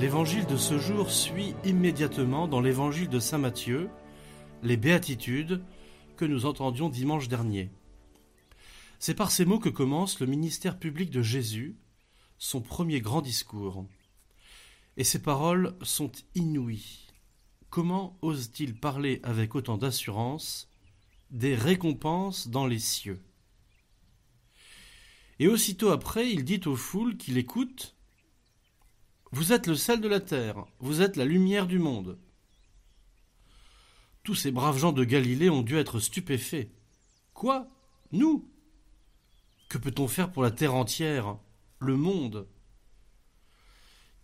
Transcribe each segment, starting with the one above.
L'évangile de ce jour suit immédiatement dans l'évangile de Saint Matthieu les béatitudes que nous entendions dimanche dernier. C'est par ces mots que commence le ministère public de Jésus, son premier grand discours. Et ces paroles sont inouïes. Comment ose-t-il parler avec autant d'assurance des récompenses dans les cieux? Et aussitôt après, il dit aux foules qui l'écoutent Vous êtes le sel de la terre, vous êtes la lumière du monde. Tous ces braves gens de Galilée ont dû être stupéfaits. Quoi? Nous? Que peut-on faire pour la terre entière? Le monde?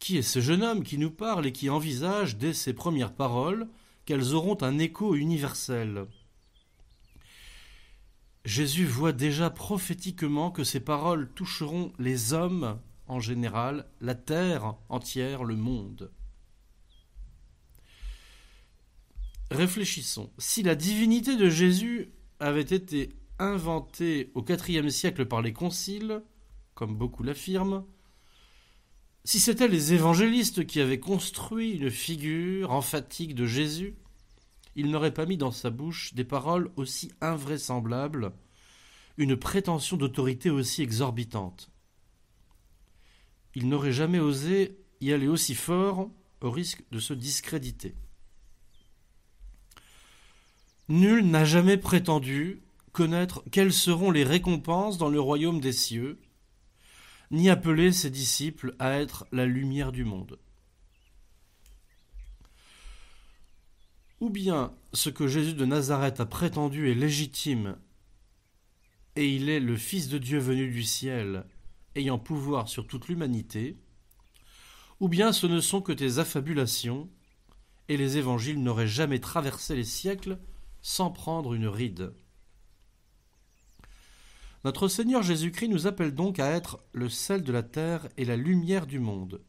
Qui est ce jeune homme qui nous parle et qui envisage dès ses premières paroles qu'elles auront un écho universel? Jésus voit déjà prophétiquement que ces paroles toucheront les hommes en général, la terre entière, le monde. Réfléchissons. Si la divinité de Jésus avait été inventée au IVe siècle par les conciles, comme beaucoup l'affirment, si c'étaient les évangélistes qui avaient construit une figure emphatique de Jésus, ils n'auraient pas mis dans sa bouche des paroles aussi invraisemblables, une prétention d'autorité aussi exorbitante. Ils n'auraient jamais osé y aller aussi fort au risque de se discréditer. Nul n'a jamais prétendu connaître quelles seront les récompenses dans le royaume des cieux, ni appeler ses disciples à être la lumière du monde. Ou bien ce que Jésus de Nazareth a prétendu est légitime, et il est le Fils de Dieu venu du ciel, ayant pouvoir sur toute l'humanité, ou bien ce ne sont que des affabulations, et les évangiles n'auraient jamais traversé les siècles sans prendre une ride. Notre Seigneur Jésus-Christ nous appelle donc à être le sel de la terre et la lumière du monde.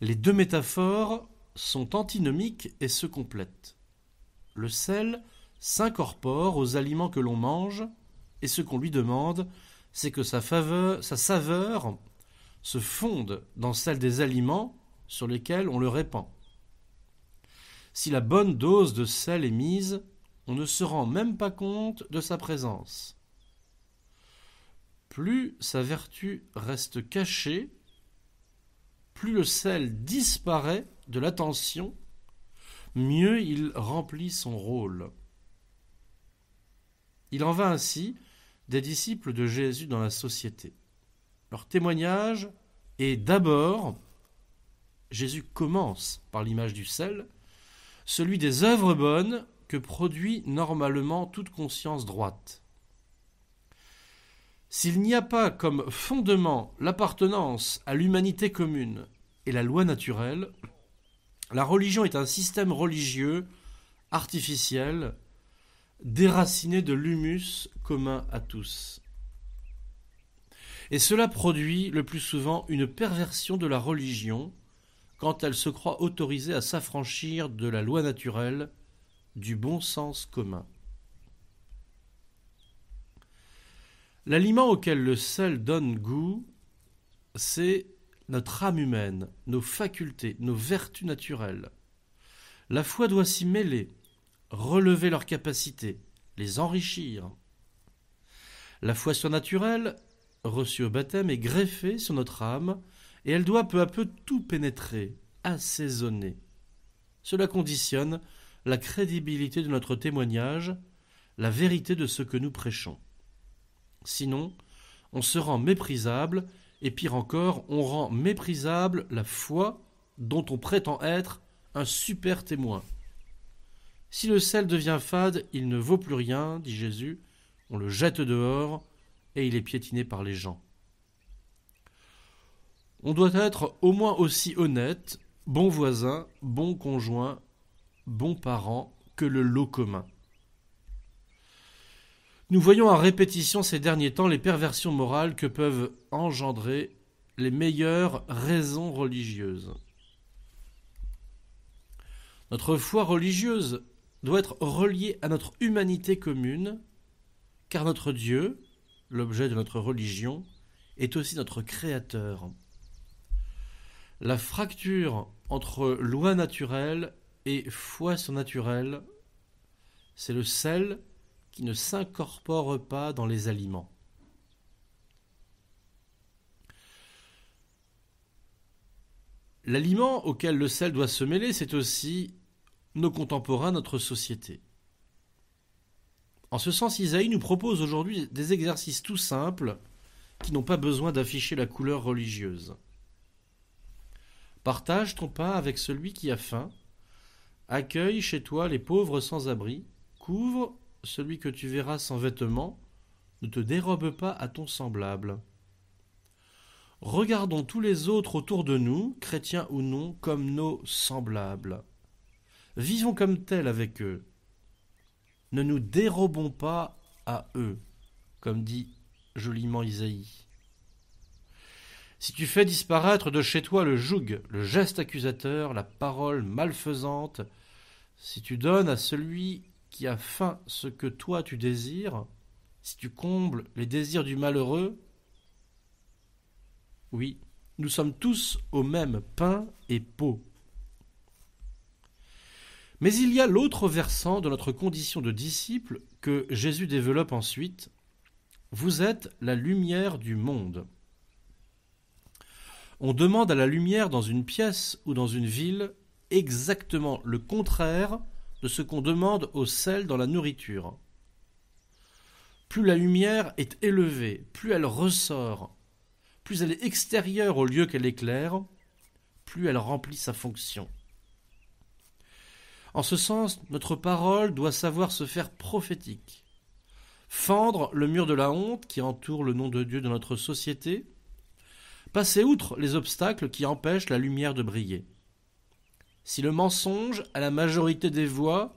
Les deux métaphores sont antinomiques et se complètent. Le sel s'incorpore aux aliments que l'on mange, et ce qu'on lui demande, c'est que sa, saveur se fonde dans celle des aliments sur lesquels on le répand. Si la bonne dose de sel est mise, on ne se rend même pas compte de sa présence. Plus sa vertu reste cachée, plus le sel disparaît de l'attention, mieux il remplit son rôle. Il en va ainsi des disciples de Jésus dans la société. Leur témoignage est d'abord, Jésus commence par l'image du sel, celui des œuvres bonnes que produit normalement toute conscience droite. S'il n'y a pas comme fondement l'appartenance à l'humanité commune et la loi naturelle, la religion est un système religieux artificiel, déraciné de l'humus commun à tous. Et cela produit le plus souvent une perversion de la religion, quand elle se croit autorisée à s'affranchir de la loi naturelle, du bon sens commun. L'aliment auquel le sel donne goût, c'est notre âme humaine, nos facultés, nos vertus naturelles. La foi doit s'y mêler, relever leurs capacités, les enrichir. La foi surnaturelle, reçue au baptême, est greffée sur notre âme et elle doit peu à peu tout pénétrer, assaisonner. Cela conditionne la crédibilité de notre témoignage, la vérité de ce que nous prêchons. Sinon, on se rend méprisable, et pire encore, on rend méprisable la foi dont on prétend être un super témoin. Si le sel devient fade, il ne vaut plus rien, dit Jésus, on le jette dehors, et il est piétiné par les gens. On doit être au moins aussi honnête, bon voisin, bon conjoint, bon parent que le lot commun. Nous voyons à répétition ces derniers temps les perversions morales que peuvent engendrer les meilleures raisons religieuses. Notre foi religieuse doit être reliée à notre humanité commune, car notre Dieu, l'objet de notre religion, est aussi notre Créateur. La fracture entre loi naturelle et foi surnaturelle, c'est le sel qui ne s'incorpore pas dans les aliments. L'aliment auquel le sel doit se mêler, c'est aussi nos contemporains, notre société. En ce sens, Isaïe nous propose aujourd'hui des exercices tout simples qui n'ont pas besoin d'afficher la couleur religieuse. Partage ton pain avec celui qui a faim, accueille chez toi les pauvres sans abri, couvre celui que tu verras sans vêtements, ne te dérobe pas à ton semblable. Regardons tous les autres autour de nous, chrétiens ou non, comme nos semblables. Vivons comme tels avec eux. Ne nous dérobons pas à eux, comme dit joliment Isaïe. Si tu fais disparaître de chez toi le joug, le geste accusateur, la parole malfaisante, si tu donnes à celui qui a faim ce que toi tu désires, si tu combles les désirs du malheureux, oui, nous sommes tous au même pain et peau. Mais il y a l'autre versant de notre condition de disciple que Jésus développe ensuite. Vous êtes la lumière du monde. On demande à la lumière dans une pièce ou dans une ville exactement le contraire de ce qu'on demande au sel dans la nourriture. Plus la lumière est élevée, plus elle ressort, plus elle est extérieure au lieu qu'elle éclaire, plus elle remplit sa fonction. En ce sens, notre parole doit savoir se faire prophétique, fendre le mur de la honte qui entoure le nom de Dieu de notre société, passer outre les obstacles qui empêchent la lumière de briller. Si le mensonge a la majorité des voix,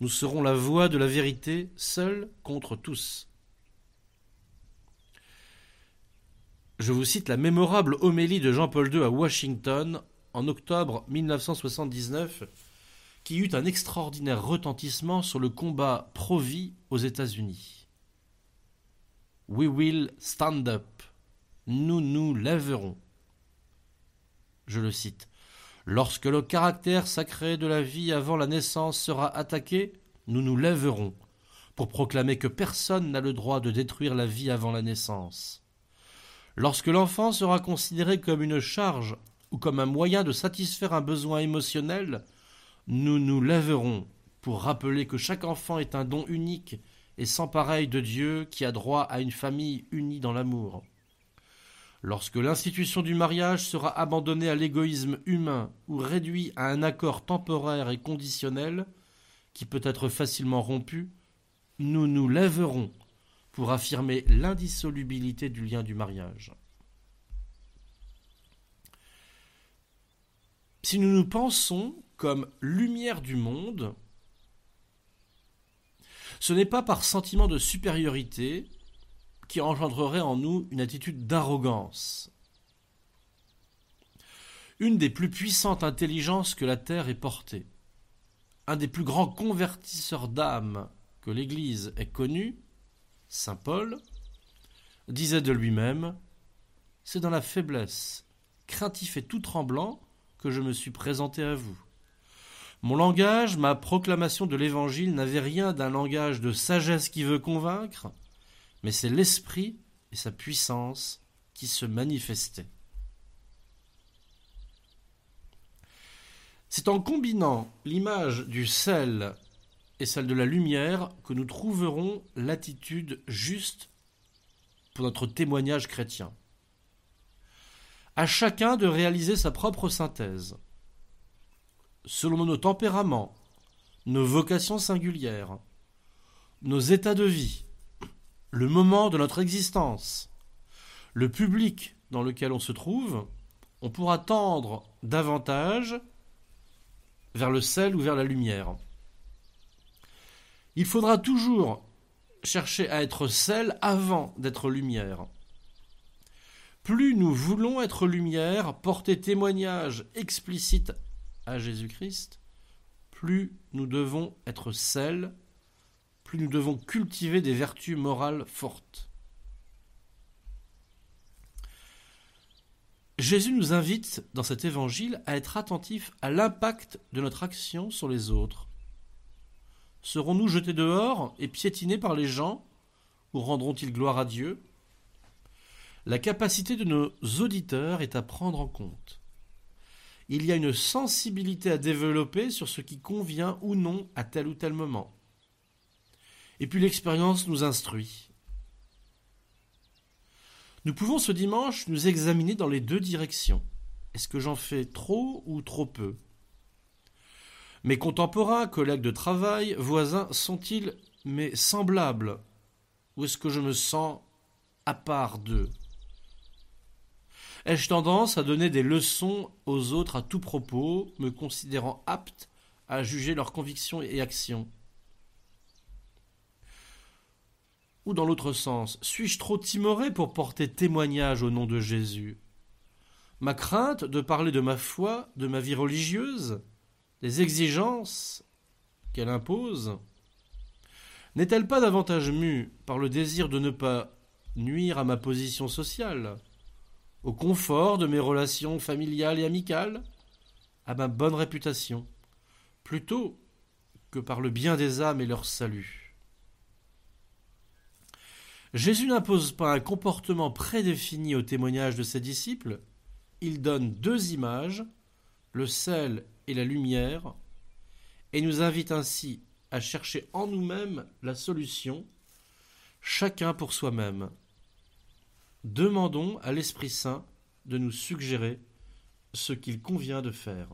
nous serons la voix de la vérité, seule contre tous. Je vous cite la mémorable homélie de Jean-Paul II à Washington en octobre 1979, qui eut un extraordinaire retentissement sur le combat pro-vie aux États-Unis. We will stand up. Nous nous lèverons. Je le cite. Lorsque le caractère sacré de la vie avant la naissance sera attaqué, nous nous lèverons pour proclamer que personne n'a le droit de détruire la vie avant la naissance. Lorsque l'enfant sera considéré comme une charge ou comme un moyen de satisfaire un besoin émotionnel, nous nous lèverons pour rappeler que chaque enfant est un don unique et sans pareil de Dieu qui a droit à une famille unie dans l'amour. Lorsque l'institution du mariage sera abandonnée à l'égoïsme humain ou réduit à un accord temporaire et conditionnel, qui peut être facilement rompu, nous nous lèverons pour affirmer l'indissolubilité du lien du mariage. Si nous nous pensons comme lumière du monde, ce n'est pas par sentiment de supériorité qui engendrerait en nous une attitude d'arrogance. Une des plus puissantes intelligences que la Terre ait portée, un des plus grands convertisseurs d'âmes que l'Église ait connu, Saint Paul disait de lui-même C'est dans la faiblesse, craintif et tout tremblant, je me suis présenté à vous. Mon langage, ma proclamation de l'Évangile n'avait rien d'un langage de sagesse qui veut convaincre, mais c'est l'Esprit et sa puissance qui se manifestaient. C'est en combinant l'image du sel et celle de la lumière que nous trouverons l'attitude juste pour notre témoignage chrétien. À chacun de réaliser sa propre synthèse, selon nos tempéraments, nos vocations singulières, nos états de vie, le moment de notre existence, le public dans lequel on se trouve, on pourra tendre davantage vers le sel ou vers la lumière. Il faudra toujours chercher à être sel avant d'être lumière. Plus nous voulons être lumière, porter témoignage explicite à Jésus-Christ, plus nous devons être sel, plus nous devons cultiver des vertus morales fortes. Jésus nous invite dans cet évangile à être attentifs à l'impact de notre action sur les autres. Serons-nous jetés dehors et piétinés par les gens ou rendront-ils gloire à Dieu? La capacité de nos auditeurs est à prendre en compte. Il y a une sensibilité à développer sur ce qui convient ou non à tel ou tel moment. Et puis l'expérience nous instruit. Nous pouvons ce dimanche nous examiner dans les deux directions. Est-ce que j'en fais trop ou trop peu? Mes contemporains, collègues de travail, voisins, sont-ils mes semblables? Ou est-ce que je me sens à part d'eux? Ai-je tendance à donner des leçons aux autres à tout propos, me considérant apte à juger leurs convictions et actions? Ou dans l'autre sens, suis-je trop timoré pour porter témoignage au nom de Jésus? Ma crainte de parler de ma foi, de ma vie religieuse, des exigences qu'elle impose, n'est-elle pas davantage mue par le désir de ne pas nuire à ma position sociale, au confort de mes relations familiales et amicales, à ma bonne réputation, plutôt que par le bien des âmes et leur salut Jésus n'impose pas un comportement prédéfini au témoignage de ses disciples, il donne deux images, le sel et la lumière, et nous invite ainsi à chercher en nous-mêmes la solution, chacun pour soi-même. Demandons à l'Esprit Saint de nous suggérer ce qu'il convient de faire.